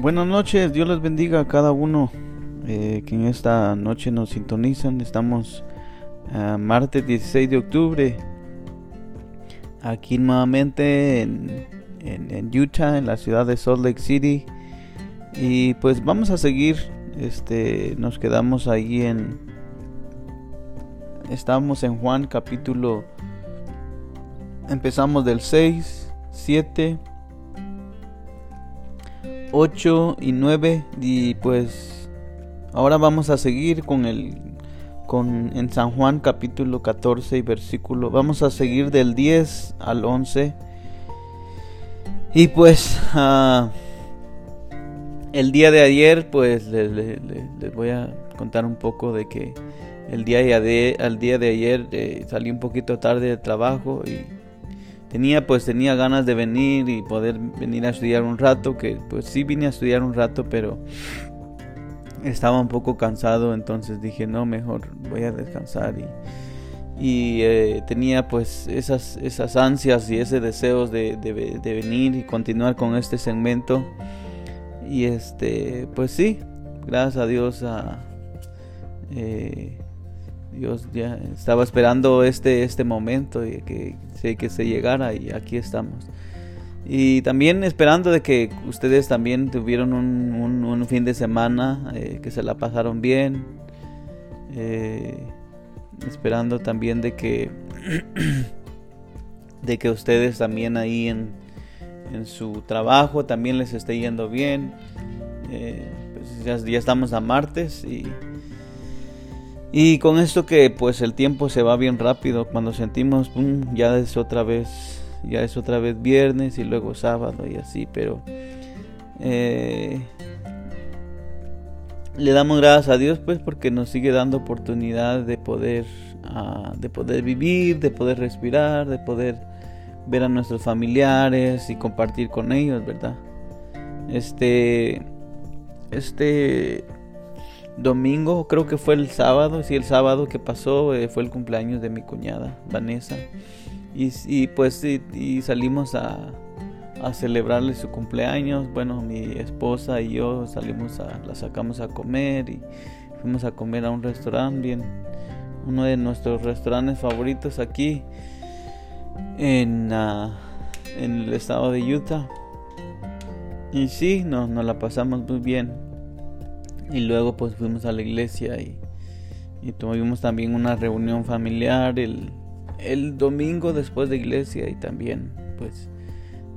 Buenas noches, Dios les bendiga a cada uno eh, que en esta noche nos sintonizan. Estamos a martes 16 de octubre, aquí nuevamente en, en, Utah, en la ciudad de Salt Lake City. Y pues vamos a seguir, este, nos quedamos ahí en, estamos en Juan capítulo, empezamos del 6, 7 8 y 9 y pues ahora vamos a seguir con el con en San Juan capítulo 14 y versículo vamos a seguir del 10 al 11 y pues uh, el día de ayer pues les, les, voy a contar un poco de que el día de, al día de ayer eh, salí un poquito tarde de trabajo y tenía pues tenía ganas de venir y poder venir a estudiar un rato que pues sí vine a estudiar un rato pero estaba un poco cansado entonces dije no mejor voy a descansar y, y eh, tenía pues esas esas ansias y ese deseos de, de, venir y continuar con este segmento. Y este pues sí gracias a Dios a eh, Dios ya estaba esperando este, este momento y que, que se llegara y aquí estamos. Y también esperando de que ustedes también tuvieron un, un, fin de semana, eh, que se la pasaron bien. Eh, esperando también de que de que ustedes también ahí en, en su trabajo también les esté yendo bien. Eh, pues ya, ya estamos a martes y y con esto que pues el tiempo se va bien rápido, cuando sentimos, ya es otra vez, ya es otra vez viernes y luego sábado y así, pero eh, le damos gracias a Dios pues porque nos sigue dando oportunidad de poder, ah, de poder vivir, de poder respirar, de poder ver a nuestros familiares y compartir con ellos, ¿verdad? Este, este domingo, creo que fue el sábado, sí, el sábado que pasó eh, fue el cumpleaños de mi cuñada, Vanessa. Y, pues y, salimos a, a, celebrarle su cumpleaños. Bueno, mi esposa y yo salimos a, la sacamos a comer y fuimos a comer a un restaurante bien, uno de nuestros restaurantes favoritos aquí en, ah, en el estado de Utah. Y sí, nos, nos la pasamos muy bien. Y luego pues fuimos a la iglesia y, tuvimos también una reunión familiar el, domingo después de iglesia y también pues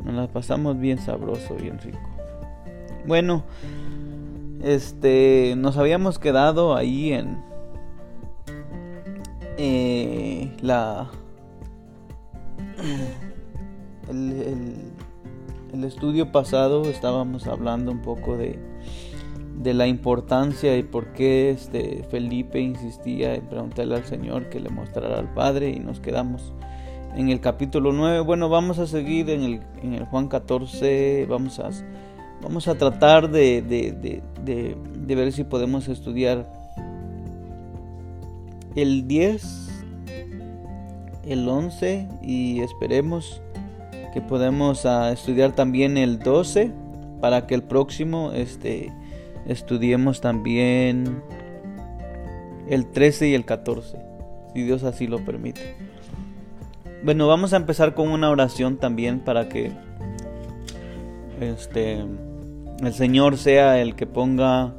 nos la pasamos bien sabroso, bien rico. Bueno, este nos habíamos quedado ahí en eh, la el estudio pasado estábamos hablando un poco de de la importancia y por qué este Felipe insistía en preguntarle al Señor que le mostrara al Padre y nos quedamos en el capítulo 9. Bueno, vamos a seguir en el, en el Juan 14, vamos a, vamos a tratar de, de, de, de, ver si podemos estudiar el 10, el 11 y esperemos que podamos ah, estudiar también el 12 para que el próximo este estudiemos también el 13 y el 14, si Dios así lo permite. Bueno, vamos a empezar con una oración también para que este el Señor sea el que ponga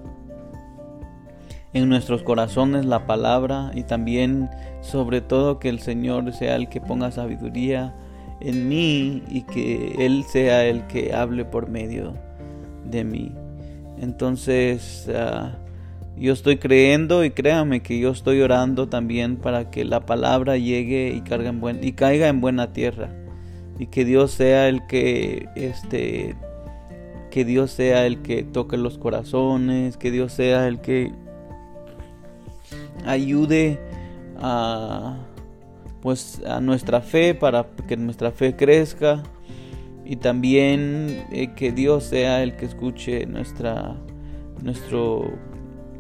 en nuestros corazones la palabra y también sobre todo que el Señor sea el que ponga sabiduría en mí y que Él sea el que hable por medio de mí. Entonces, ah, yo estoy creyendo y créame que yo estoy orando también para que la palabra llegue y, carga y caiga en buena tierra. Y que Dios sea el que, este, que Dios sea el que toque los corazones, que Dios sea el que ayude a, pues, a nuestra fe para que nuestra fe crezca y también eh, que Dios sea el que escuche nuestra, nuestro,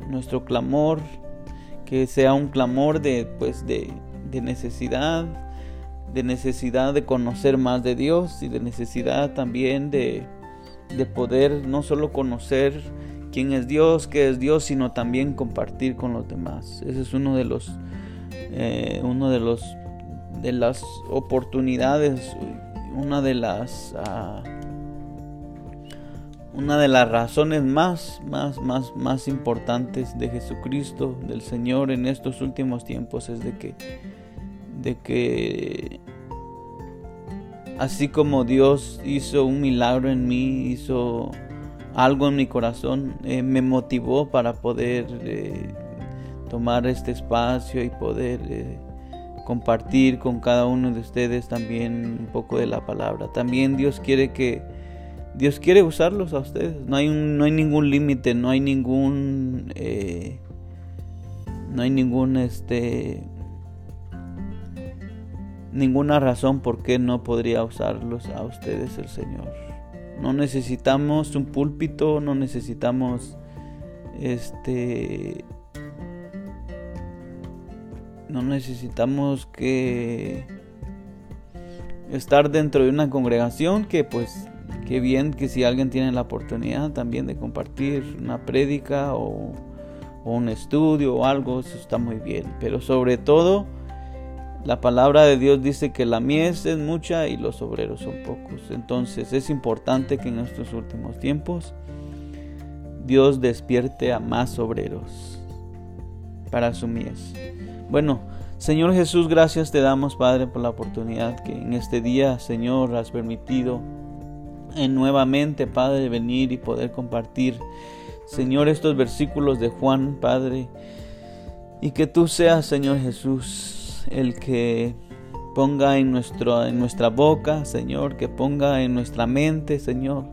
nuestro clamor, que sea un clamor de, pues, de, de necesidad, de necesidad de conocer más de Dios y de necesidad también de, de poder no solo conocer quién es Dios, qué es Dios, sino también compartir con los demás. Ese es uno de los, eh, uno de los, de las oportunidades, una de las, ah, una de las razones más, más, más, más importantes de Jesucristo, del Señor en estos últimos tiempos es de que, de que así como Dios hizo un milagro en mí, hizo algo en mi corazón, eh, me motivó para poder eh, tomar este espacio y poder eh, compartir con cada uno de ustedes también un poco de la palabra. También Dios quiere que Dios quiere usarlos a ustedes. No hay no hay ningún límite, no hay ningún no hay ningún este ninguna razón por qué no podría usarlos a ustedes el Señor. No necesitamos un púlpito, no necesitamos este no necesitamos que estar dentro de una congregación que pues qué bien que si alguien tiene la oportunidad también de compartir una prédica o, o un estudio o algo, eso está muy bien, pero sobre todo la palabra de Dios dice que la mies es mucha y los obreros son pocos. Entonces es importante que en estos últimos tiempos Dios despierte a más obreros para su mies. Bueno, Señor Jesús, gracias te damos, Padre, por la oportunidad que en este día, Señor, has permitido en nuevamente, Padre, venir y poder compartir, Señor, estos versículos de Juan, Padre, y que tú seas, Señor Jesús, el que ponga en, nuestro, en nuestra boca, Señor, que ponga en nuestra mente, Señor,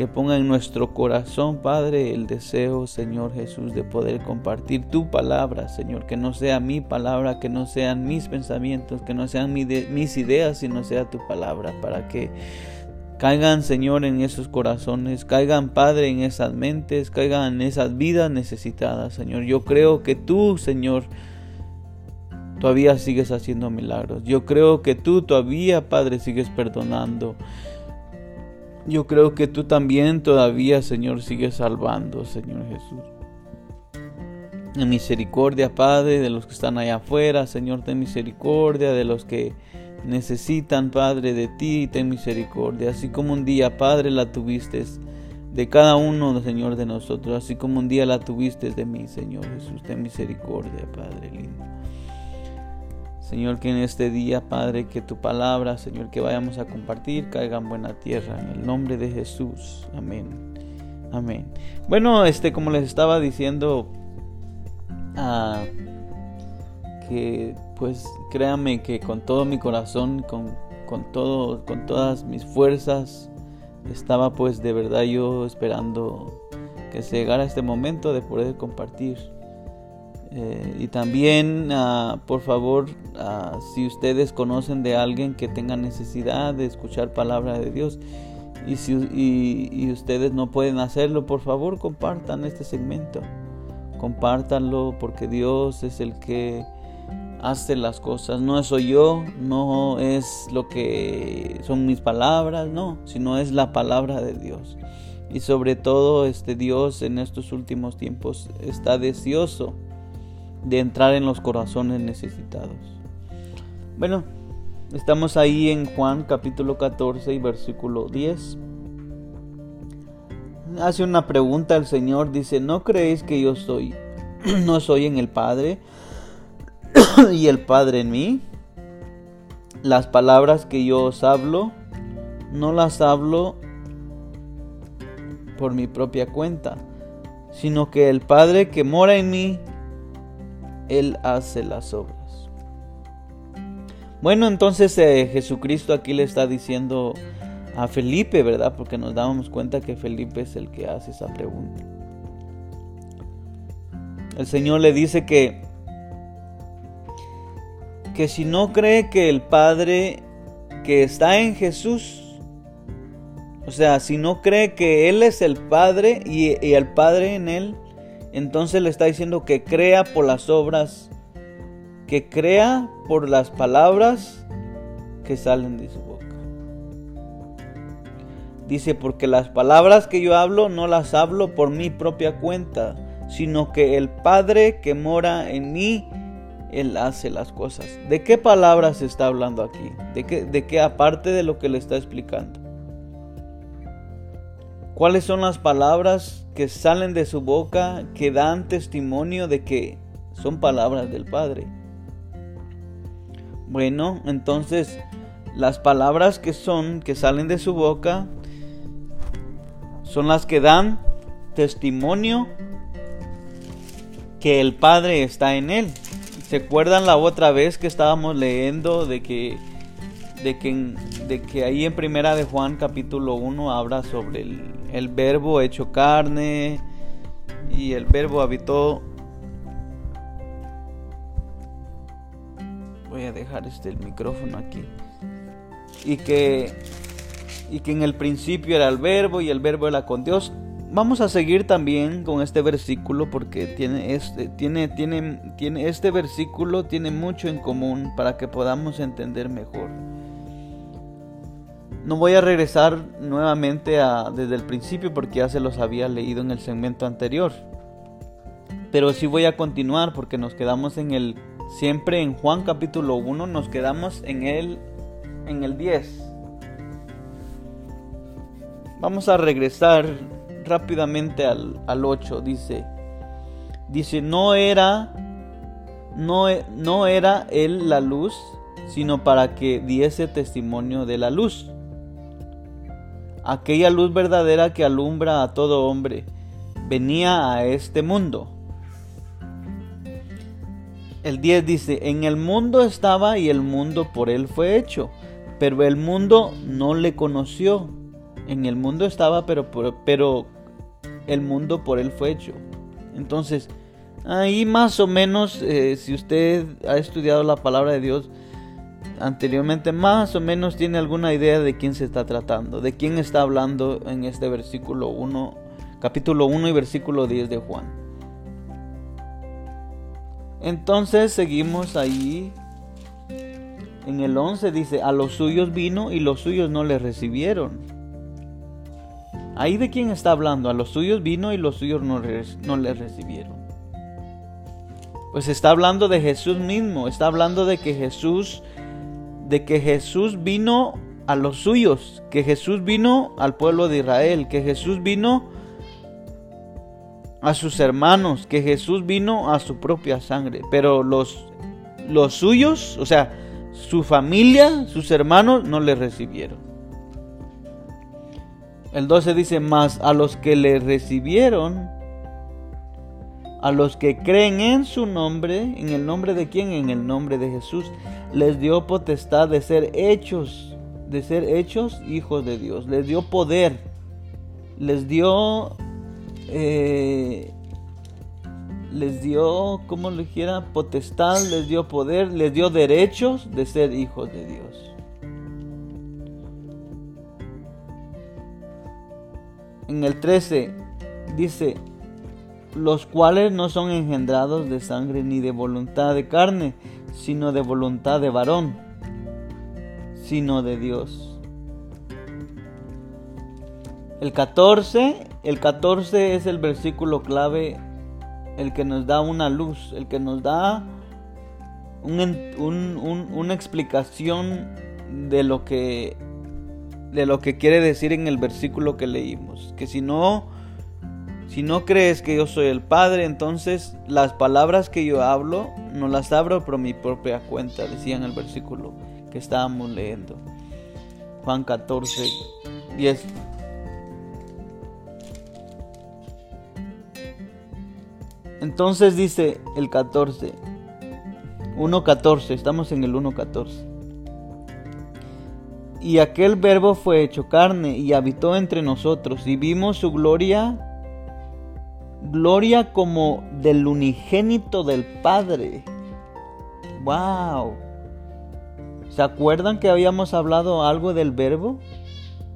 que ponga en nuestro corazón, Padre, el deseo, Señor Jesús, de poder compartir tu palabra, Señor, que no sea mi palabra, que no sean mis pensamientos, que no sean mis ideas, sino sea tu palabra, para que caigan, Señor, en esos corazones, caigan, Padre, en esas mentes, caigan en esas vidas necesitadas, Señor. Yo creo que tú, Señor, todavía sigues haciendo milagros. Yo creo que tú todavía, Padre, sigues perdonando. Yo creo que tú también todavía, Señor, sigues salvando, Señor Jesús. En misericordia, Padre, de los que están allá afuera, Señor, ten misericordia de los que necesitan, Padre, de ti, ten misericordia. Así como un día, Padre, la tuviste de cada uno, Señor, de nosotros, así como un día la tuviste de mí, Señor Jesús, ten misericordia, Padre lindo. Señor, que en este día, Padre, que tu palabra, Señor, que vayamos a compartir, caiga en buena tierra. En el nombre de Jesús. Amén. Amén. Bueno, este, como les estaba diciendo, ah, que pues créanme que con todo mi corazón, con, con, todo, con todas mis fuerzas, estaba pues de verdad yo esperando que se llegara este momento de poder compartir eh, y también, ah, por favor, ah, si ustedes conocen de alguien que tenga necesidad de escuchar palabra de Dios y si y, ustedes no pueden hacerlo, por favor, compartan este segmento. Compártanlo porque Dios es el que hace las cosas. No soy yo, no es lo que son mis palabras, no, sino es la palabra de Dios. Y sobre todo, este Dios en estos últimos tiempos está deseoso de entrar en los corazones necesitados. Bueno, estamos ahí en Juan capítulo 14 y versículo 10. Hace una pregunta el Señor, dice, ¿no creéis que yo soy, no soy en el Padre y el Padre en mí? Las palabras que yo os hablo, no las hablo por mi propia cuenta, sino que el Padre que mora en mí, él hace las obras. Bueno, entonces eh, Jesucristo aquí le está diciendo a Felipe, ¿verdad? Porque nos dábamos cuenta que Felipe es el que hace esa pregunta. El Señor le dice que que si no cree que el Padre que está en Jesús, o sea, si no cree que Él es el Padre y, y el Padre en Él, entonces le está diciendo que crea por las obras, que crea por las palabras que salen de su boca. Dice, porque las palabras que yo hablo no las hablo por mi propia cuenta, sino que el Padre que mora en mí, Él hace las cosas. ¿De qué palabras está hablando aquí? ¿De qué, de qué aparte de lo que le está explicando? ¿Cuáles son las palabras que salen de su boca que dan testimonio de que son palabras del Padre? Bueno, entonces las palabras que son, que salen de su boca, son las que dan testimonio que el Padre está en él. ¿Se acuerdan la otra vez que estábamos leyendo de que de que, de que ahí en primera de Juan capítulo 1 habla sobre el, el verbo hecho carne y el verbo habitó. Voy a dejar este el micrófono aquí. Y que y que en el principio era el verbo y el verbo era con Dios. Vamos a seguir también con este versículo porque tiene este tiene tiene tiene este versículo tiene mucho en común para que podamos entender mejor no voy a regresar nuevamente a, desde el principio porque ya se los había leído en el segmento anterior. Pero sí voy a continuar porque nos quedamos en el siempre en Juan capítulo 1 nos quedamos en el en el 10. Vamos a regresar rápidamente al, al 8, dice dice no era no, no era él la luz, sino para que diese testimonio de la luz aquella luz verdadera que alumbra a todo hombre, venía a este mundo. El 10 dice, en el mundo estaba y el mundo por él fue hecho, pero el mundo no le conoció. En el mundo estaba, pero, pero el mundo por él fue hecho. Entonces, ahí más o menos, eh, si usted ha estudiado la palabra de Dios, anteriormente más o menos tiene alguna idea de quién se está tratando, de quién está hablando en este versículo 1, capítulo 1 y versículo 10 de Juan. Entonces seguimos ahí. En el 11 dice, a los suyos vino y los suyos no le recibieron. Ahí de quién está hablando, a los suyos vino y los suyos no, no le recibieron. Pues está hablando de Jesús mismo, está hablando de que Jesús de que Jesús vino a los suyos, que Jesús vino al pueblo de Israel, que Jesús vino a sus hermanos, que Jesús vino a su propia sangre, pero los, los suyos, o sea, su familia, sus hermanos, no le recibieron. El 12 dice, más a los que le recibieron, a los que creen en su nombre, en el nombre de quién, en el nombre de Jesús, les dio potestad de ser hechos, de ser hechos hijos de Dios. Les dio poder, les dio, eh, les dio, como le dijera, potestad, les dio poder, les dio derechos de ser hijos de Dios. En el 13 dice, los cuales no son engendrados de sangre ni de voluntad de carne, sino de voluntad de varón, sino de Dios. El 14, el 14 es el versículo clave, el que nos da una luz, el que nos da una explicación de lo que de lo que quiere decir en el versículo que leímos, que si no si no crees que yo soy el Padre, entonces las palabras que yo hablo no las abro por mi propia cuenta, decía en el versículo que estábamos leyendo. Juan 14, 10. Entonces dice el 14, 1.14, estamos en el 1.14. Y aquel verbo fue hecho carne y habitó entre nosotros y vimos su gloria gloria como del unigénito del Padre. ¡Wow! ¿Se acuerdan que habíamos hablado algo del verbo?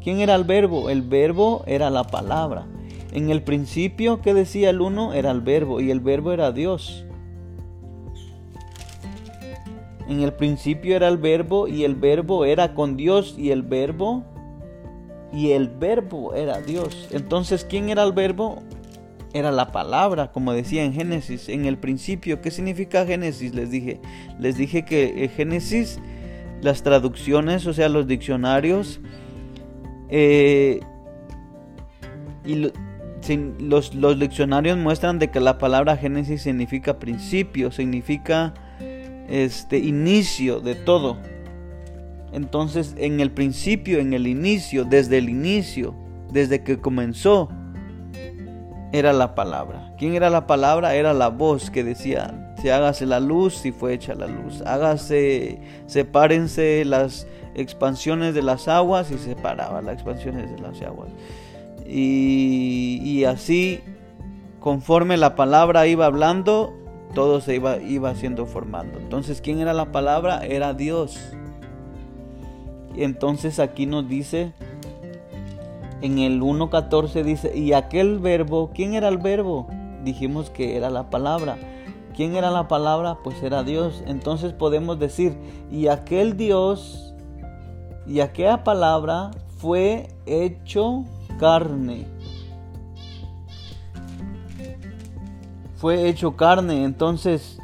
¿Quién era el verbo? El verbo era la palabra. En el principio que decía el uno era el verbo y el verbo era Dios. En el principio era el verbo y el verbo era con Dios y el verbo y el verbo era Dios. Entonces, ¿quién era el verbo? Era la palabra, como decía en Génesis, en el principio. ¿Qué significa Génesis? Les dije, les dije que Génesis, las traducciones, o sea, los diccionarios, eh, y los, los, diccionarios muestran de que la palabra Génesis significa principio, significa este inicio de todo. Entonces, en el principio, en el inicio, desde el inicio, desde que comenzó, era la palabra. ¿Quién era la palabra? Era la voz que decía, se hágase la luz y fue hecha la luz. Hágase, sepárense las expansiones de las aguas y separaba las expansiones de las aguas. Y, así, conforme la palabra iba hablando, todo se iba, iba siendo formando. Entonces, ¿quién era la palabra? Era Dios. Y entonces aquí nos dice, en el 1.14 dice, y aquel verbo, ¿quién era el verbo? Dijimos que era la palabra. ¿Quién era la palabra? Pues era Dios. Entonces podemos decir, y aquel Dios, y aquella palabra fue hecho carne. Fue hecho carne, entonces,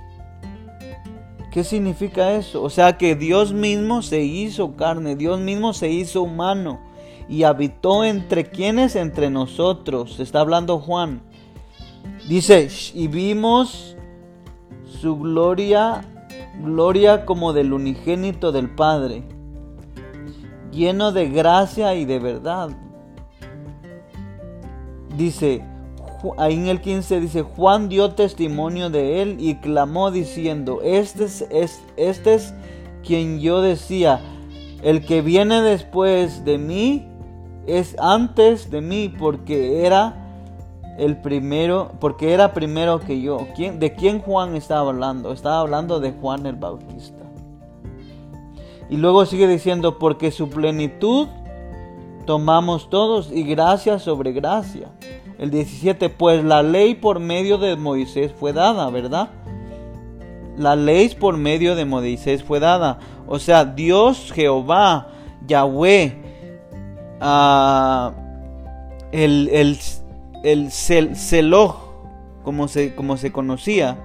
¿qué significa eso? O sea que Dios mismo se hizo carne, Dios mismo se hizo humano y habitó entre quienes, entre nosotros. Está hablando Juan. Dice, y vimos su gloria, gloria como del unigénito del Padre, lleno de gracia y de verdad dice, ahí en el 15 dice, Juan dio testimonio de él y clamó diciendo, este es, este es quien yo decía, el que viene después de mí es antes de mí porque era el primero, porque era primero que yo. ¿De quién Juan estaba hablando? Estaba hablando de Juan el Bautista. Y luego sigue diciendo, porque su plenitud tomamos todos y gracia sobre gracia. El 17, pues la ley por medio de Moisés fue dada, ¿verdad? La ley por medio de Moisés fue dada. O sea, Dios, Jehová, Yahweh, uh, el, el, el como se, como se conocía,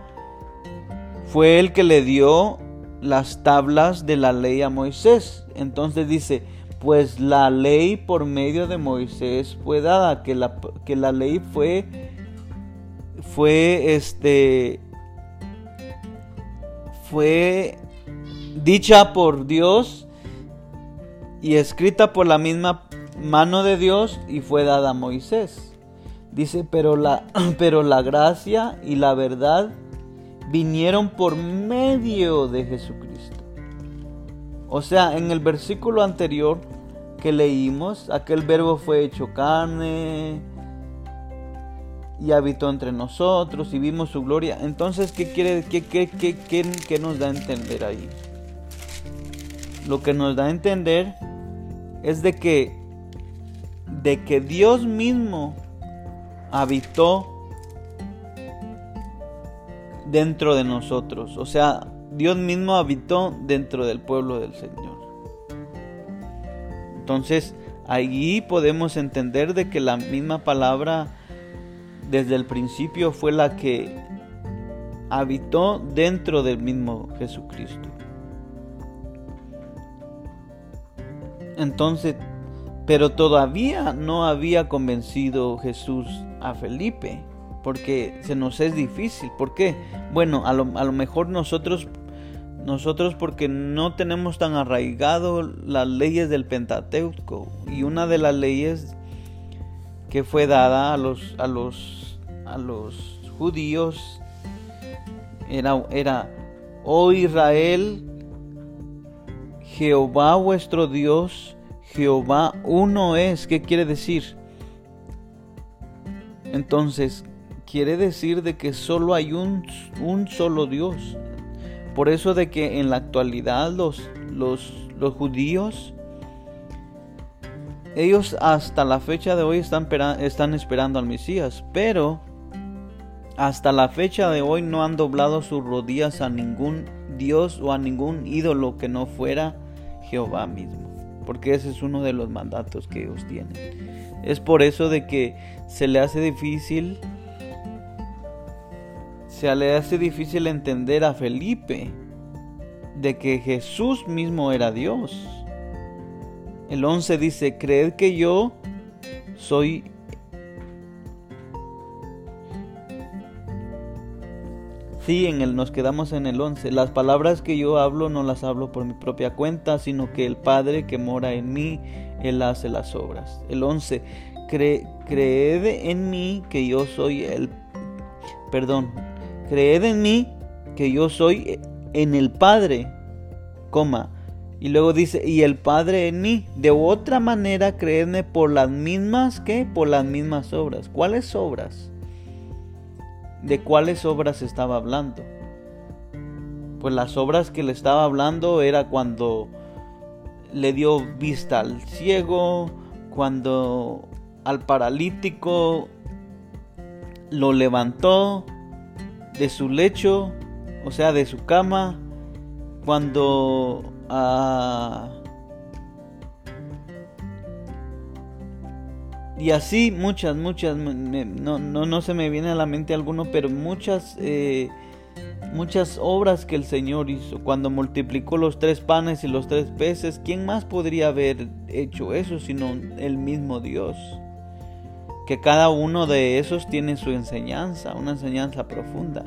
fue el que le dio las tablas de la ley a Moisés. Entonces dice, pues la ley por medio de Moisés fue dada, que la, que la ley fue, fue, este, fue dicha por Dios y escrita por la misma mano de Dios y fue dada a Moisés. Dice, pero la, pero la gracia y la verdad vinieron por medio de Jesucristo. O sea, en el versículo anterior que leímos, aquel verbo fue hecho carne y habitó entre nosotros y vimos su gloria. Entonces, ¿qué quiere, qué, qué, qué, qué nos da a entender ahí? Lo que nos da a entender es de que, de que Dios mismo habitó dentro de nosotros. O sea, Dios mismo habitó dentro del pueblo del Señor. Entonces, allí podemos entender de que la misma palabra desde el principio fue la que habitó dentro del mismo Jesucristo. Entonces, pero todavía no había convencido Jesús a Felipe, porque se nos es difícil. ¿Por qué? Bueno, a lo, mejor nosotros nosotros porque no tenemos tan arraigado las leyes del Pentateuco y una de las leyes que fue dada a los a los a los judíos era era oh Israel Jehová vuestro Dios Jehová uno es ¿qué quiere decir? Entonces quiere decir de que solo hay un, solo Dios por eso de que en la actualidad los, los, los judíos, ellos hasta la fecha de hoy están, están esperando al Mesías, pero hasta la fecha de hoy no han doblado sus rodillas a ningún Dios o a ningún ídolo que no fuera Jehová mismo. Porque ese es uno de los mandatos que ellos tienen. Es por eso de que se le hace difícil se le hace difícil entender a Felipe de que Jesús mismo era Dios. El 11 dice, creed que yo soy Sí, en el nos quedamos en el 11. Las palabras que yo hablo no las hablo por mi propia cuenta, sino que el Padre que mora en mí, Él hace las obras. El 11. creed en mí que yo soy el... Perdón. Creed en mí que yo soy en el Padre, coma. Y luego dice, y el Padre en mí. De otra manera, creedme por las mismas que por las mismas obras. ¿Cuáles obras? ¿De cuáles obras estaba hablando? Pues las obras que le estaba hablando era cuando le dio vista al ciego, cuando al paralítico lo levantó de su lecho, o sea, de su cama, cuando a Y así muchas, muchas, no, no, no, se me viene a la mente alguno, pero muchas, eh, muchas obras que el Señor hizo. Cuando multiplicó los tres panes y los tres peces, ¿quién más podría haber hecho eso sino el mismo Dios? Que cada uno de esos tiene su enseñanza, una enseñanza profunda.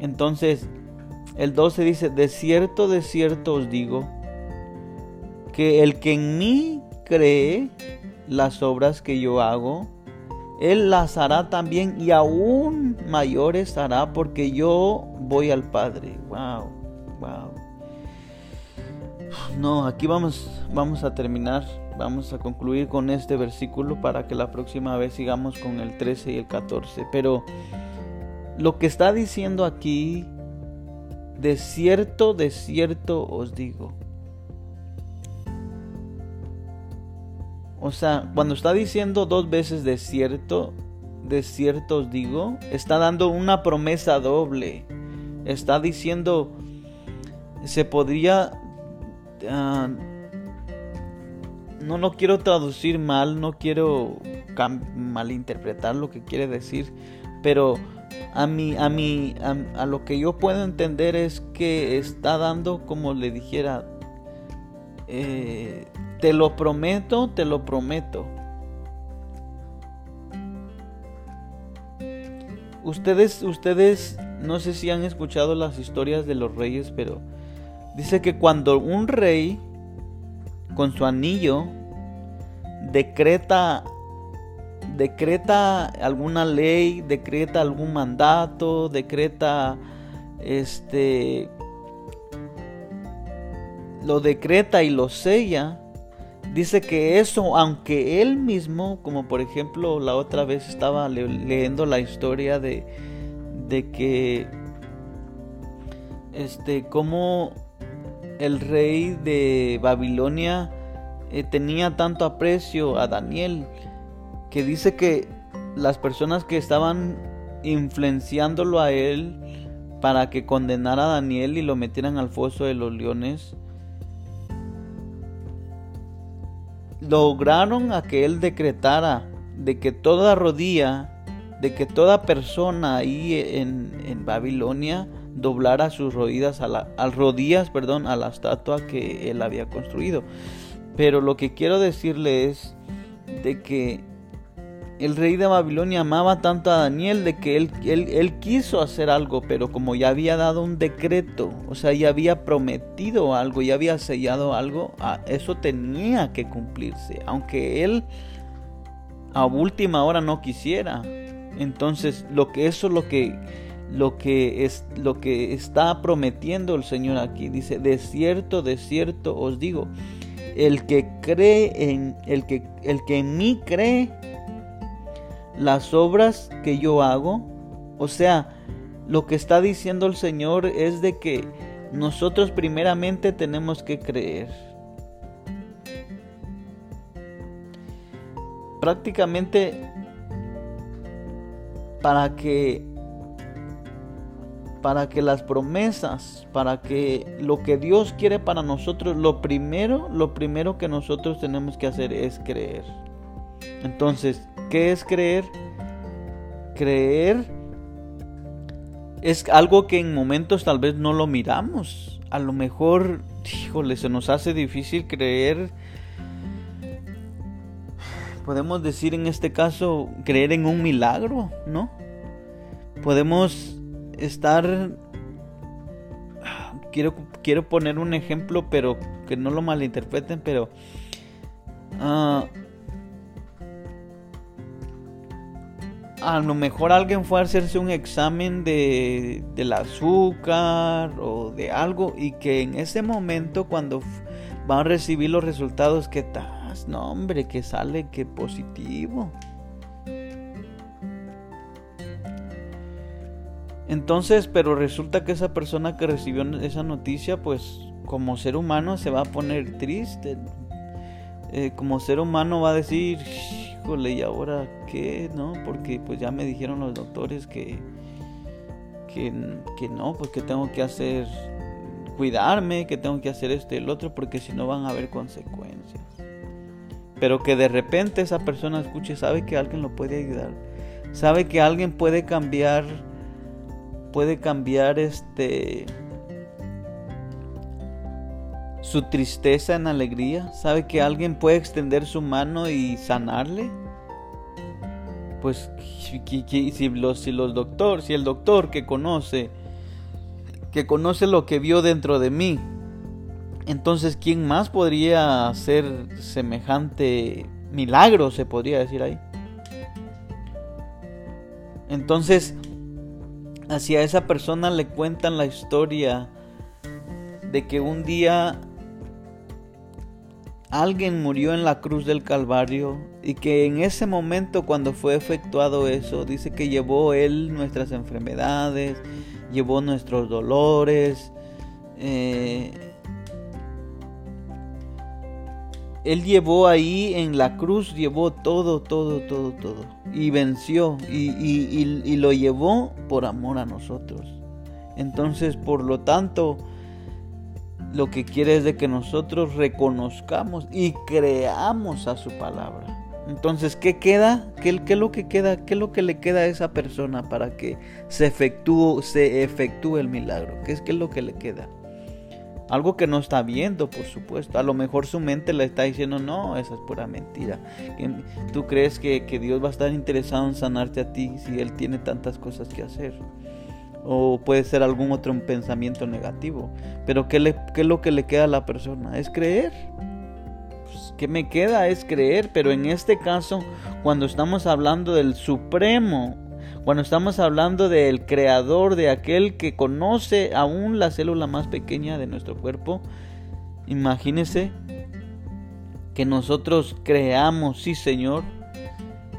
Entonces, el 12 dice, de cierto, de cierto os digo, que el que en mí cree, las obras que yo hago, Él las hará también y aún mayores hará porque yo voy al Padre. Wow, wow. No, aquí vamos, vamos a terminar, vamos a concluir con este versículo para que la próxima vez sigamos con el 13 y el 14. Pero lo que está diciendo aquí, de cierto, de cierto os digo, O sea, cuando está diciendo dos veces de cierto, de cierto os digo, está dando una promesa doble. Está diciendo, se podría... Ah, no lo quiero traducir mal, no quiero malinterpretar lo que quiere decir, pero a mí, a mí, a lo que yo puedo entender es que está dando, como le dijera, eh, te lo prometo, te lo prometo. Ustedes, ustedes, no sé si han escuchado las historias de los reyes, pero dice que cuando un rey con su anillo decreta decreta alguna ley, decreta algún mandato, decreta este lo decreta y lo sella, dice que eso, aunque él mismo, como por ejemplo la otra vez estaba leyendo la historia de, de que, este, como el rey de Babilonia eh, tenía tanto aprecio a Daniel, que dice que las personas que estaban influenciándolo a él para que condenara a Daniel y lo metieran al foso de los leones, lograron a que él decretara de que toda rodilla, de que toda persona ahí en, en Babilonia doblara sus rodillas a la, rodillas, perdón, a la estatua que él había construido. Pero lo que quiero decirle es de que el rey de Babilonia amaba tanto a Daniel de que él, él, quiso hacer algo, pero como ya había dado un decreto, o sea, ya había prometido algo, ya había sellado algo, eso tenía que cumplirse, aunque él a última hora no quisiera. Entonces, lo que eso es lo que lo que es lo que está prometiendo el Señor aquí dice, "De cierto, de cierto os digo, el que cree en el que el que en mí cree las obras que yo hago. O sea, lo que está diciendo el Señor es de que nosotros primeramente tenemos que creer. Prácticamente para que para que las promesas, para que lo que Dios quiere para nosotros, lo primero, lo primero que nosotros tenemos que hacer es creer. Entonces, ¿qué es creer? Creer es algo que en momentos tal vez no lo miramos. A lo mejor, híjole, se nos hace difícil creer. Podemos decir en este caso, creer en un milagro, ¿no? Podemos estar... Quiero, quiero poner un ejemplo, pero que no lo malinterpreten, pero... Ah, a lo mejor alguien fue a hacerse un examen de, del azúcar o de algo y que en ese momento cuando van a recibir los resultados que estás, no hombre, que sale que positivo. Entonces, pero resulta que esa persona que recibió esa noticia, pues como ser humano se va a poner triste. Eh, como ser humano va a decir, híjole, ¿y ahora qué? ¿No? Porque pues ya me dijeron los doctores que, que, que no, pues que tengo que hacer, cuidarme, que tengo que hacer esto y el otro, porque si no van a haber consecuencias. Pero que de repente esa persona escuche, sabe que alguien lo puede ayudar, sabe que alguien puede cambiar puede cambiar este su tristeza en alegría, sabe que alguien puede extender su mano y sanarle. Pues si los, si los doctores, si el doctor que conoce, que conoce lo que vio dentro de mí, entonces ¿quién más podría hacer semejante milagro, se podría decir ahí? Entonces, hacia esa persona le cuentan la historia de que un día alguien murió en la cruz del Calvario y que en ese momento cuando fue efectuado eso, dice que llevó él nuestras enfermedades, llevó nuestros dolores, eh, Él llevó ahí en la cruz, llevó todo, todo, todo, todo. Y venció. Y, lo llevó por amor a nosotros. Entonces, por lo tanto, lo que quiere es de que nosotros reconozcamos y creamos a su palabra. Entonces, ¿qué queda? ¿Qué, ¿Qué, es lo que queda? ¿Qué es lo que le queda a esa persona para que se efectúe, se efectúe el milagro? ¿Qué es, qué es lo que le queda? Algo que no está viendo, por supuesto. A lo mejor su mente le está diciendo, no, esa es pura mentira. Tú crees que, Dios va a estar interesado en sanarte a ti si Él tiene tantas cosas que hacer. O puede ser algún otro pensamiento negativo. Pero ¿qué, le, qué es lo que le queda a la persona? Es creer. Pues, ¿Qué me queda? Es creer. Pero en este caso, cuando estamos hablando del supremo cuando estamos hablando del creador, de aquel que conoce aún la célula más pequeña de nuestro cuerpo, imagínese que nosotros creamos, sí Señor,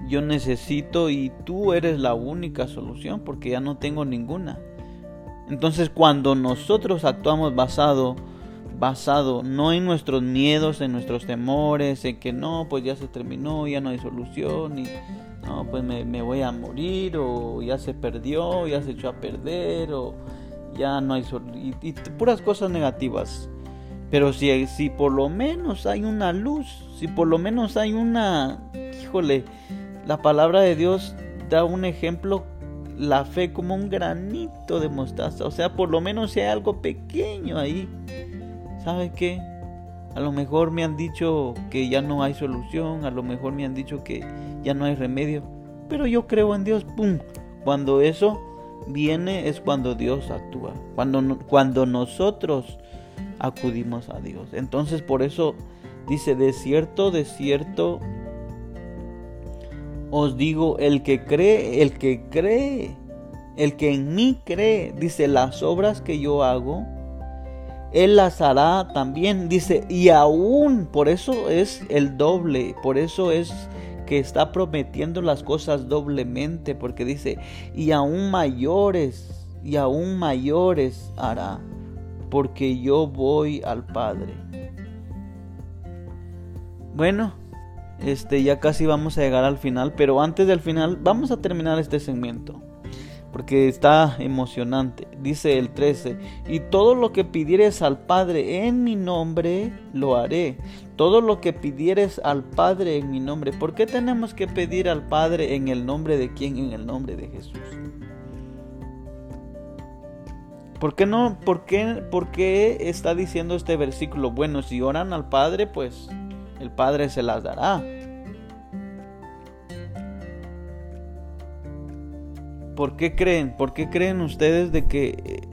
yo necesito y tú eres la única solución porque ya no tengo ninguna. Entonces cuando nosotros actuamos basado basado no en nuestros miedos, en nuestros temores, en que no, pues ya se terminó, ya no hay solución y no, pues me, voy a morir o ya se perdió, ya se echó a perder o ya no hay y, y puras cosas negativas. Pero si, si por lo menos hay una luz, si por lo menos hay una, híjole, la palabra de Dios da un ejemplo, la fe como un granito de mostaza, o sea, por lo menos hay algo pequeño ahí, ¿sabe qué? A lo mejor me han dicho que ya no hay solución, a lo mejor me han dicho que ya no hay remedio, pero yo creo en Dios, ¡pum! Cuando eso viene es cuando Dios actúa, cuando, cuando nosotros acudimos a Dios. Entonces por eso dice, de cierto, de cierto, os digo, el que cree, el que cree, el que en mí cree, dice, las obras que yo hago, él las hará también, dice, y aún, por eso es el doble, por eso es que está prometiendo las cosas doblemente, porque dice, y aún mayores, y aún mayores hará, porque yo voy al Padre. Bueno, este ya casi vamos a llegar al final, pero antes del final vamos a terminar este segmento. porque está emocionante. Dice el 13, y todo lo que pidieres al Padre en mi nombre, lo haré. Todo lo que pidieres al Padre en mi nombre. ¿Por qué tenemos que pedir al Padre en el nombre de quién? En el nombre de Jesús. ¿Por qué no? ¿Por qué, ¿Por qué está diciendo este versículo? Bueno, si oran al Padre, pues el Padre se las dará. ¿Por qué creen? ¿Por qué creen ustedes de que...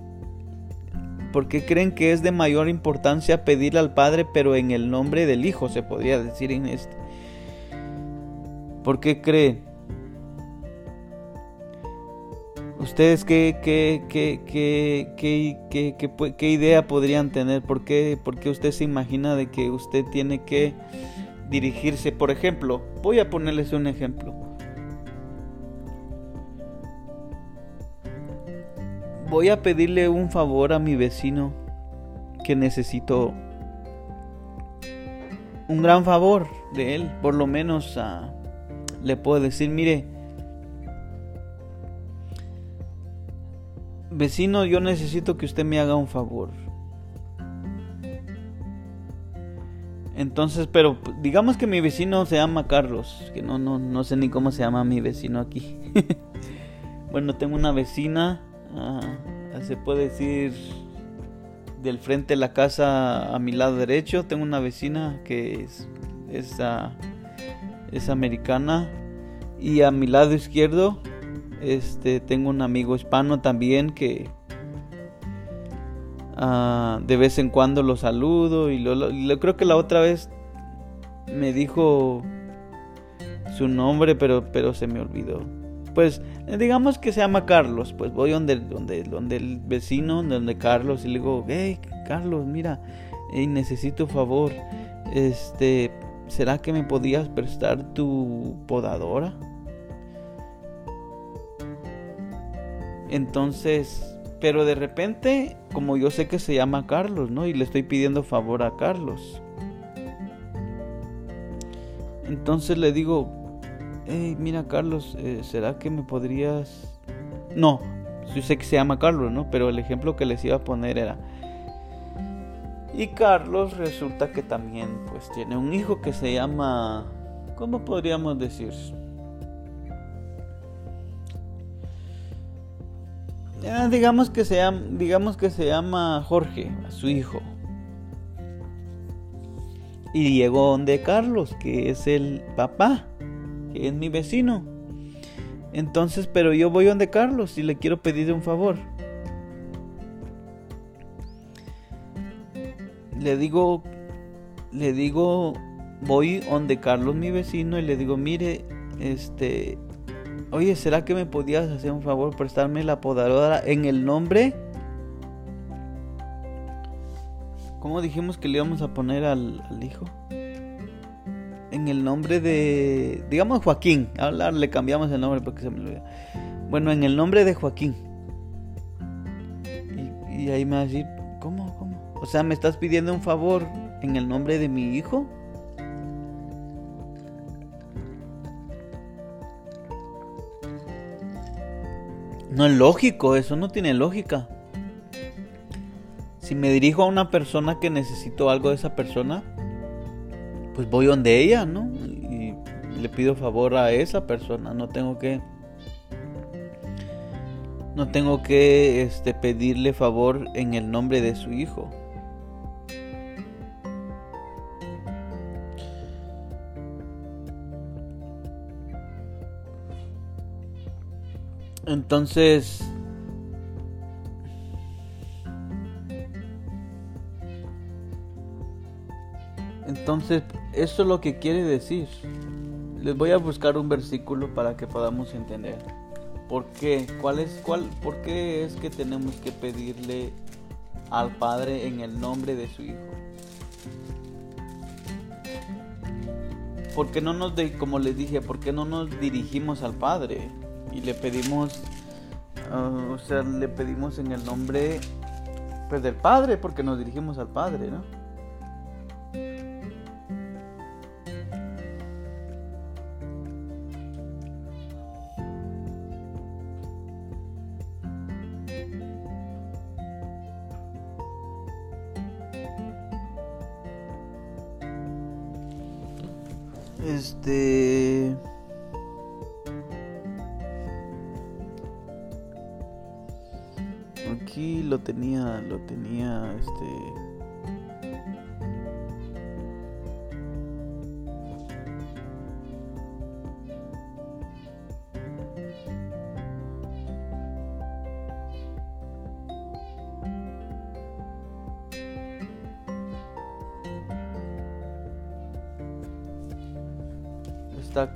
¿Por qué creen que es de mayor importancia pedirle al Padre pero en el nombre del Hijo se podría decir en este? ¿Por qué creen? ¿Ustedes qué, qué, qué, qué, idea podrían tener? ¿Por qué, ¿Por qué usted se imagina de que usted tiene que dirigirse? Por ejemplo, voy a ponerles un ejemplo. voy a pedirle un favor a mi vecino que necesito un gran favor de él. Por lo menos ah, le puedo decir, mire, vecino, yo necesito que usted me haga un favor. Entonces, pero digamos que mi vecino se llama Carlos, que no, no, no sé ni cómo se llama mi vecino aquí. bueno, tengo una vecina se puede decir del frente de la casa a mi lado derecho tengo una vecina que es, es, ah, es americana y a mi lado izquierdo este tengo un amigo hispano también que ah, de vez en cuando lo saludo y lo, creo que la otra vez me dijo su nombre pero pero se me olvidó pues digamos que se llama Carlos, pues voy donde, donde, donde el vecino, donde Carlos y le digo, hey Carlos, mira, necesito favor, este, ¿será que me podías prestar tu podadora? Entonces, pero de repente, como yo sé que se llama Carlos, ¿no? Y le estoy pidiendo favor a Carlos. Entonces le digo, hey, mira Carlos, eh, ¿será que me podrías... No, yo sé que se llama Carlos, ¿no? Pero el ejemplo que les iba a poner era... Y Carlos resulta que también pues tiene un hijo que se llama... ¿Cómo podríamos decir? Digamos que se llama, digamos que se llama Jorge, a su hijo. Y llegó donde Carlos, que es el papá es mi vecino. Entonces, pero yo voy donde Carlos y le quiero pedir un favor. Le digo, le digo, voy donde Carlos, mi vecino, y le digo, mire, este, oye, ¿será que me podías hacer un favor, prestarme la podadora en el nombre? ¿Cómo dijimos que le íbamos a poner al, hijo? en el nombre de, digamos Joaquín, hablar le cambiamos el nombre porque se me olvidó. Bueno, en el nombre de Joaquín. Y, ahí me va a decir, ¿cómo, cómo? O sea, ¿me estás pidiendo un favor en el nombre de mi hijo? No es lógico, eso no tiene lógica. Si me dirijo a una persona que necesito algo de esa persona, pues voy donde ella, ¿no? Y le pido favor a esa persona, no tengo que no tengo que este, pedirle favor en el nombre de su hijo. Entonces, entonces eso es lo que quiere decir. Les voy a buscar un versículo para que podamos entender. ¿Por qué? ¿Cuál es, cuál, ¿Por qué es que tenemos que pedirle al Padre en el nombre de su Hijo? ¿Por qué no nos, como les dije, por qué no nos dirigimos al Padre y le pedimos, ah, o sea, le pedimos en el nombre pues, del Padre, porque nos dirigimos al Padre, ¿no?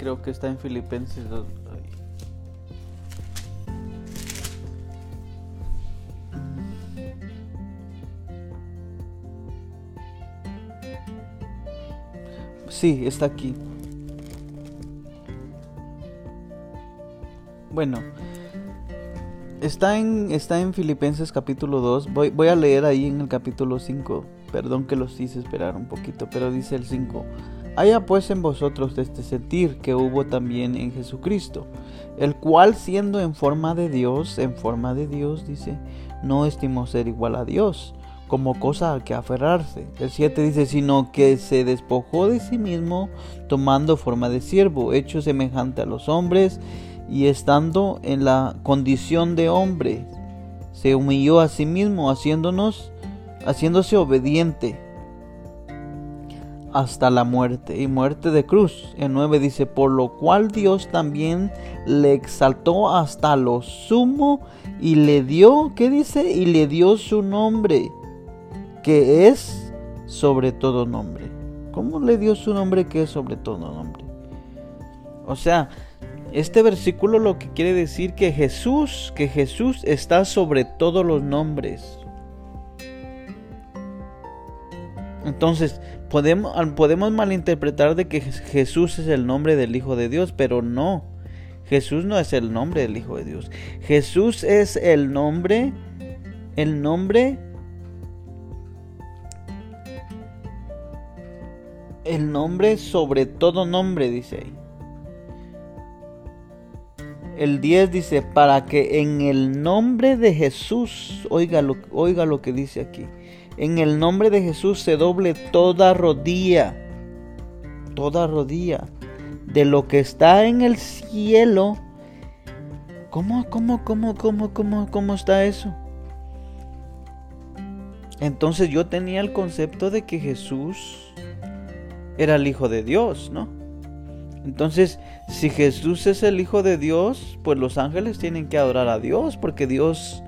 Creo que está en Filipenses 2. Sí, está aquí. Bueno, está en, está en Filipenses capítulo 2. Voy, voy a leer ahí en el capítulo 5. Perdón que los hice esperar un poquito, pero dice el 5. Haya pues en vosotros este sentir que hubo también en Jesucristo, el cual siendo en forma de Dios, en forma de Dios, dice, no estimó ser igual a Dios, como cosa a que aferrarse. El 7 dice, sino que se despojó de sí mismo, tomando forma de siervo, hecho semejante a los hombres, y estando en la condición de hombre, se humilló a sí mismo, haciéndonos, haciéndose obediente hasta la muerte y muerte de cruz. El 9 dice, por lo cual Dios también le exaltó hasta lo sumo y le dio, ¿qué dice? Y le dio su nombre, que es sobre todo nombre. ¿Cómo le dio su nombre que es sobre todo nombre? O sea, este versículo lo que quiere decir que Jesús, que Jesús está sobre todos los nombres. Entonces, podemos, malinterpretar de que Jesús es el nombre del Hijo de Dios, pero no. Jesús no es el nombre del Hijo de Dios. Jesús es el nombre, el nombre, el nombre sobre todo nombre, dice ahí. El 10 dice, para que en el nombre de Jesús, oiga lo, oiga lo que dice aquí en el nombre de Jesús se doble toda rodilla, toda rodilla de lo que está en el cielo. ¿Cómo, cómo, cómo, cómo, cómo, cómo está eso? Entonces yo tenía el concepto de que Jesús era el Hijo de Dios, ¿no? Entonces, si Jesús es el Hijo de Dios, pues los ángeles tienen que adorar a Dios, porque Dios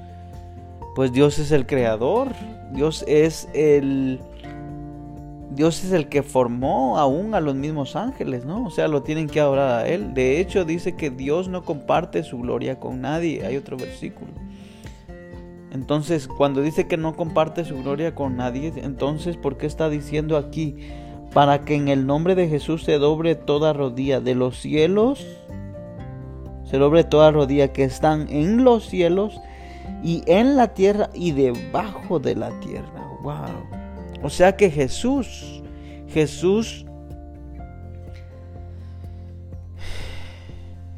pues Dios es el creador, Dios es el Dios es el que formó aún a los mismos ángeles, ¿no? O sea, lo tienen que adorar a él. De hecho, dice que Dios no comparte su gloria con nadie. Hay otro versículo. Entonces, cuando dice que no comparte su gloria con nadie, entonces, ¿por qué está diciendo aquí? Para que en el nombre de Jesús se doble toda rodilla de los cielos, se doble toda rodilla que están en los cielos y en la tierra y debajo de la tierra. Wow. O sea que Jesús, Jesús,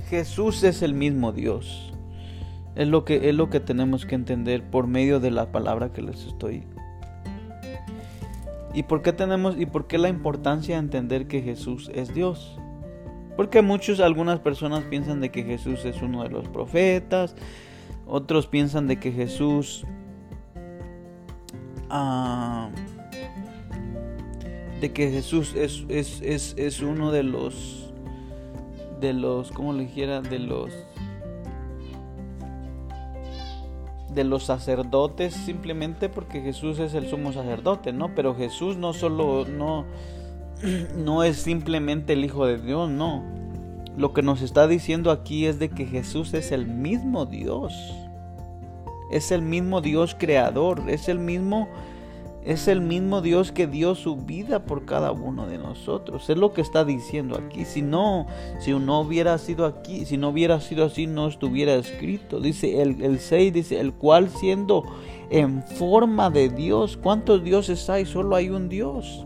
Jesús es el mismo Dios. Es lo que es lo que tenemos que entender por medio de la palabra que les estoy. ¿Y por qué tenemos y por qué la importancia de entender que Jesús es Dios? Porque muchos, algunas personas piensan de que Jesús es uno de los profetas, otros piensan de que Jesús ah, de que Jesús es, es, es, uno de los de los ¿cómo le dijera? de los de los sacerdotes simplemente porque Jesús es el sumo sacerdote, ¿no? Pero Jesús no solo no no es simplemente el hijo de Dios, no. Lo que nos está diciendo aquí es de que Jesús es el mismo Dios. Es el mismo Dios creador, es el mismo es el mismo Dios que dio su vida por cada uno de nosotros. Es lo que está diciendo aquí. Si no, si no hubiera sido aquí, si no hubiera sido así, no estuviera escrito. Dice el, el 6, dice, el cual siendo en forma de Dios. ¿Cuántos dioses hay? Solo hay un Dios.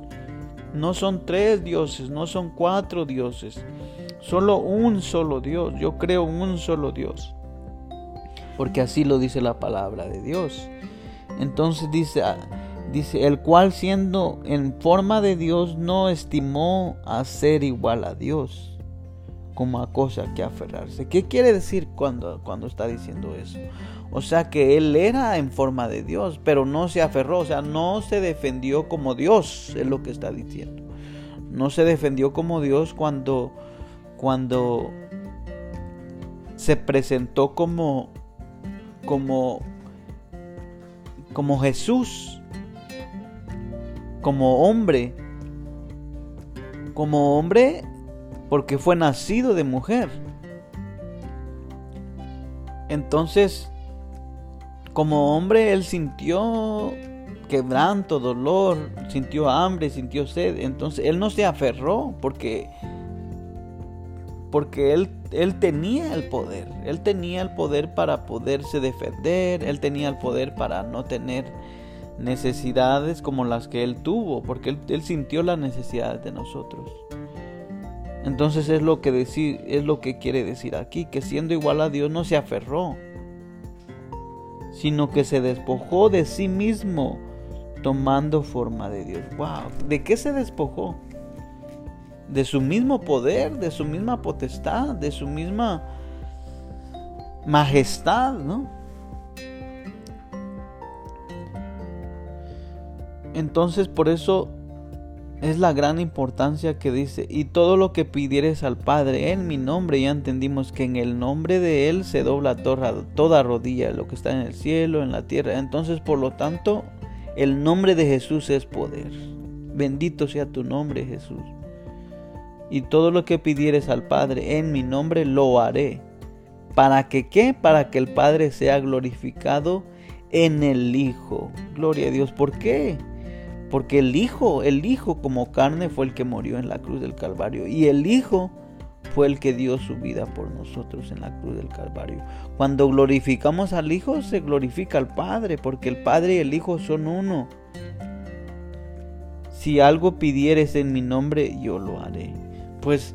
No son tres dioses, no son cuatro dioses. Solo un solo Dios. Yo creo un solo Dios. Porque así lo dice la palabra de Dios. Entonces dice, ah, Dice, el cual siendo en forma de Dios no estimó a ser igual a Dios como a cosa que aferrarse. ¿Qué quiere decir cuando, cuando está diciendo eso? O sea que él era en forma de Dios, pero no se aferró, o sea, no se defendió como Dios, es lo que está diciendo. No se defendió como Dios cuando, cuando se presentó como, como, como Jesús como hombre, como hombre porque fue nacido de mujer. Entonces, como hombre, él sintió quebranto, dolor, sintió hambre, sintió sed. Entonces, él no se aferró porque porque él, él tenía el poder, él tenía el poder para poderse defender, él tenía el poder para no tener necesidades como las que Él tuvo, porque Él, sintió las necesidades de nosotros. Entonces es lo que decir, es lo que quiere decir aquí, que siendo igual a Dios no se aferró, sino que se despojó de sí mismo tomando forma de Dios. Wow, ¿de qué se despojó? De su mismo poder, de su misma potestad, de su misma majestad, ¿no? Entonces por eso es la gran importancia que dice, y todo lo que pidieres al Padre en mi nombre, ya entendimos que en el nombre de Él se dobla toda, toda rodilla, lo que está en el cielo, en la tierra. Entonces por lo tanto, el nombre de Jesús es poder. Bendito sea tu nombre Jesús. Y todo lo que pidieres al Padre en mi nombre lo haré. ¿Para que qué? Para que el Padre sea glorificado en el Hijo. Gloria a Dios. ¿Por qué? Porque el Hijo, el Hijo como carne fue el que murió en la cruz del Calvario. Y el Hijo fue el que dio su vida por nosotros en la cruz del Calvario. Cuando glorificamos al Hijo, se glorifica al Padre, porque el Padre y el Hijo son uno. Si algo pidieres en mi nombre, yo lo haré. Pues,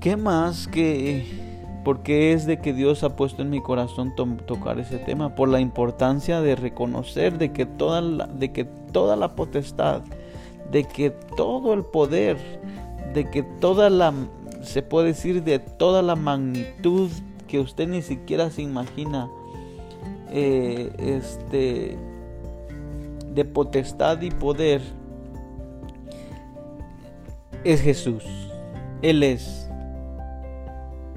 ¿qué más que porque es de que Dios ha puesto en mi corazón tocar ese tema, por la importancia de reconocer de que toda la, de que toda la potestad, de que todo el poder, de que toda la, se puede decir, de toda la magnitud que usted ni siquiera se imagina, eh, este, de potestad y poder, es Jesús. Él es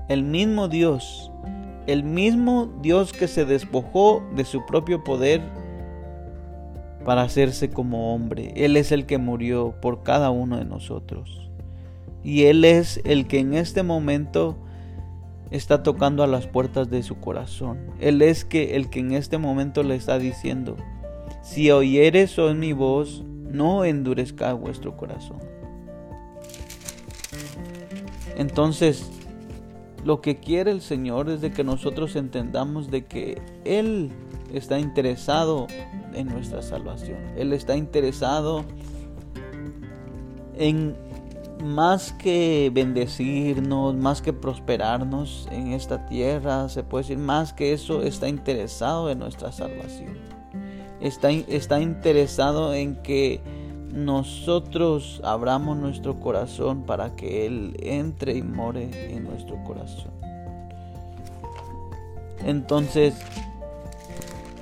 el mismo Dios, el mismo Dios que se despojó de su propio poder para hacerse como hombre. Él es el que murió por cada uno de nosotros. Y Él es el que en este momento está tocando a las puertas de su corazón. Él es que el que en este momento le está diciendo, si oyeres hoy mi voz, no endurezca vuestro corazón. Entonces, lo que quiere el Señor es de que nosotros entendamos de que Él está interesado en nuestra salvación. Él está interesado en más que bendecirnos, más que prosperarnos en esta tierra, se puede decir más que eso, está interesado en nuestra salvación. Está, está interesado en que nosotros abramos nuestro corazón para que Él entre y more en nuestro corazón. Entonces,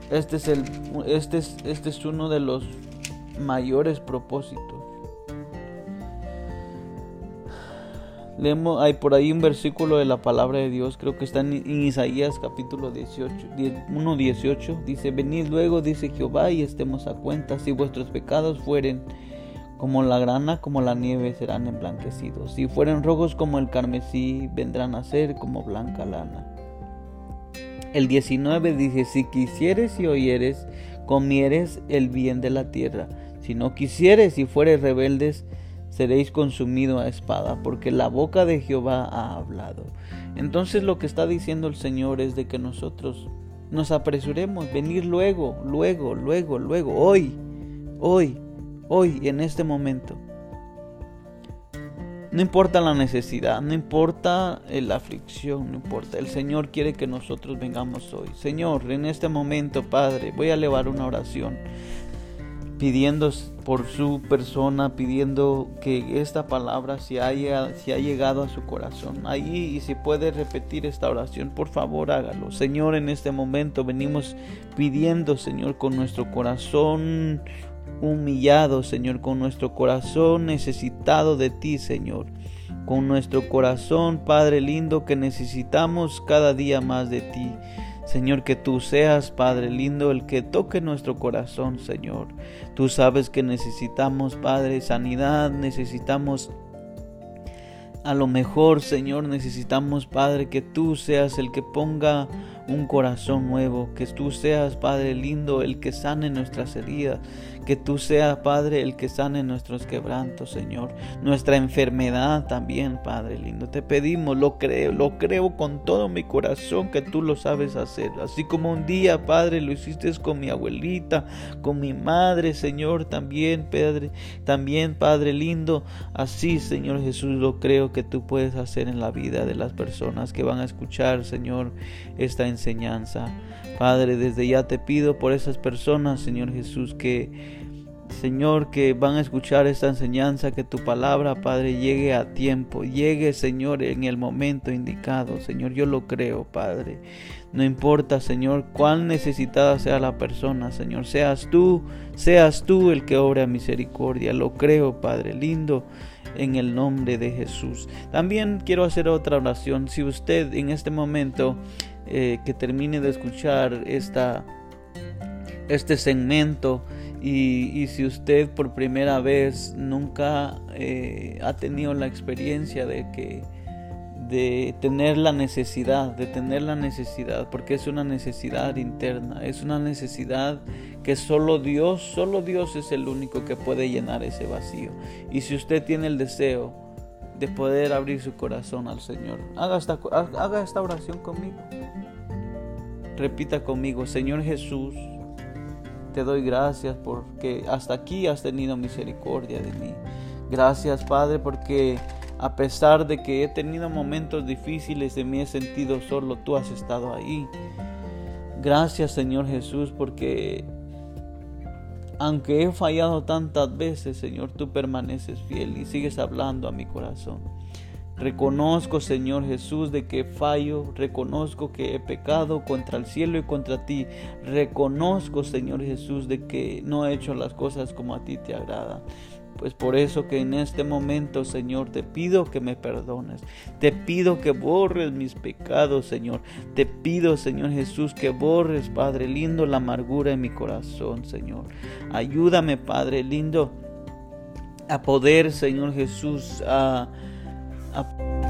este es, el, este es, este es uno de los mayores propósitos. Leemos, hay por ahí un versículo de la palabra de Dios, creo que está en, Isaías capítulo 18, 1, 18. Dice, venid luego, dice Jehová, y estemos a cuenta, si vuestros pecados fueren como la grana, como la nieve serán emblanquecidos. Si fueren rojos como el carmesí, vendrán a ser como blanca lana. El 19 dice, si quisieres y oyeres, comieres el bien de la tierra. Si no quisieres y fueres rebeldes, seréis consumidos a espada, porque la boca de Jehová ha hablado. Entonces lo que está diciendo el Señor es de que nosotros nos apresuremos, venir luego, luego, luego, luego, hoy, hoy, hoy, en este momento. No importa la necesidad, no importa la aflicción, no importa. El Señor quiere que nosotros vengamos hoy. Señor, en este momento, Padre, voy a elevar una oración pidiendo por su persona, pidiendo que esta palabra se haya, llegado a su corazón. Allí, y si puede repetir esta oración, por favor hágalo. Señor, en este momento venimos pidiendo, Señor, con nuestro corazón humillado, Señor, con nuestro corazón necesitado de ti, Señor. Con nuestro corazón, Padre lindo, que necesitamos cada día más de ti. Señor, que tú seas, Padre lindo, el que toque nuestro corazón, Señor. Tú sabes que necesitamos, Padre, sanidad, necesitamos a lo mejor, Señor, necesitamos, Padre, que tú seas el que ponga un corazón nuevo, que tú seas, Padre lindo, el que sane nuestras heridas, que tú seas, Padre, el que sane nuestros quebrantos, Señor, nuestra enfermedad también, Padre lindo. Te pedimos, lo creo, lo creo con todo mi corazón que tú lo sabes hacer, así como un día, Padre, lo hiciste con mi abuelita, con mi madre, Señor, también, Padre, también, Padre lindo, así, Señor Jesús, lo creo que tú puedes hacer en la vida de las personas que van a escuchar, Señor, esta enseñanza. Padre, desde ya te pido por esas personas, Señor Jesús, que Señor, que van a escuchar esta enseñanza, que tu palabra, Padre, llegue a tiempo, llegue, Señor, en el momento indicado. Señor, yo lo creo, Padre. No importa, Señor, cuán necesitada sea la persona, Señor, seas tú, seas tú el que obra misericordia. Lo creo, Padre lindo, en el nombre de Jesús. También quiero hacer otra oración. Si usted en este momento eh, que termine de escuchar esta, este segmento y, si usted por primera vez nunca eh, ha tenido la experiencia de tener la necesidad, de tener la necesidad, porque es una necesidad interna, es una necesidad que solo Dios, solo Dios es el único que puede llenar ese vacío. Y si usted tiene el deseo de poder abrir su corazón al Señor, haga esta oración conmigo. Repita conmigo, Señor Jesús, te doy gracias porque hasta aquí has tenido misericordia de mí. Gracias Padre porque a pesar de que he tenido momentos difíciles y me he sentido solo, tú has estado ahí. Gracias Señor Jesús porque aunque he fallado tantas veces, Señor, tú permaneces fiel y sigues hablando a mi corazón. Reconozco, Señor Jesús, de que fallo, reconozco que he pecado contra el cielo y contra ti. Reconozco, Señor Jesús, de que no he hecho las cosas como a ti te agrada. Pues por eso que en este momento, Señor, te pido que me perdones. Te pido que borres mis pecados, Señor. Te pido, Señor Jesús, que borres, Padre lindo, la amargura en mi corazón, Señor. Ayúdame, Padre lindo, a poder, Señor Jesús, a up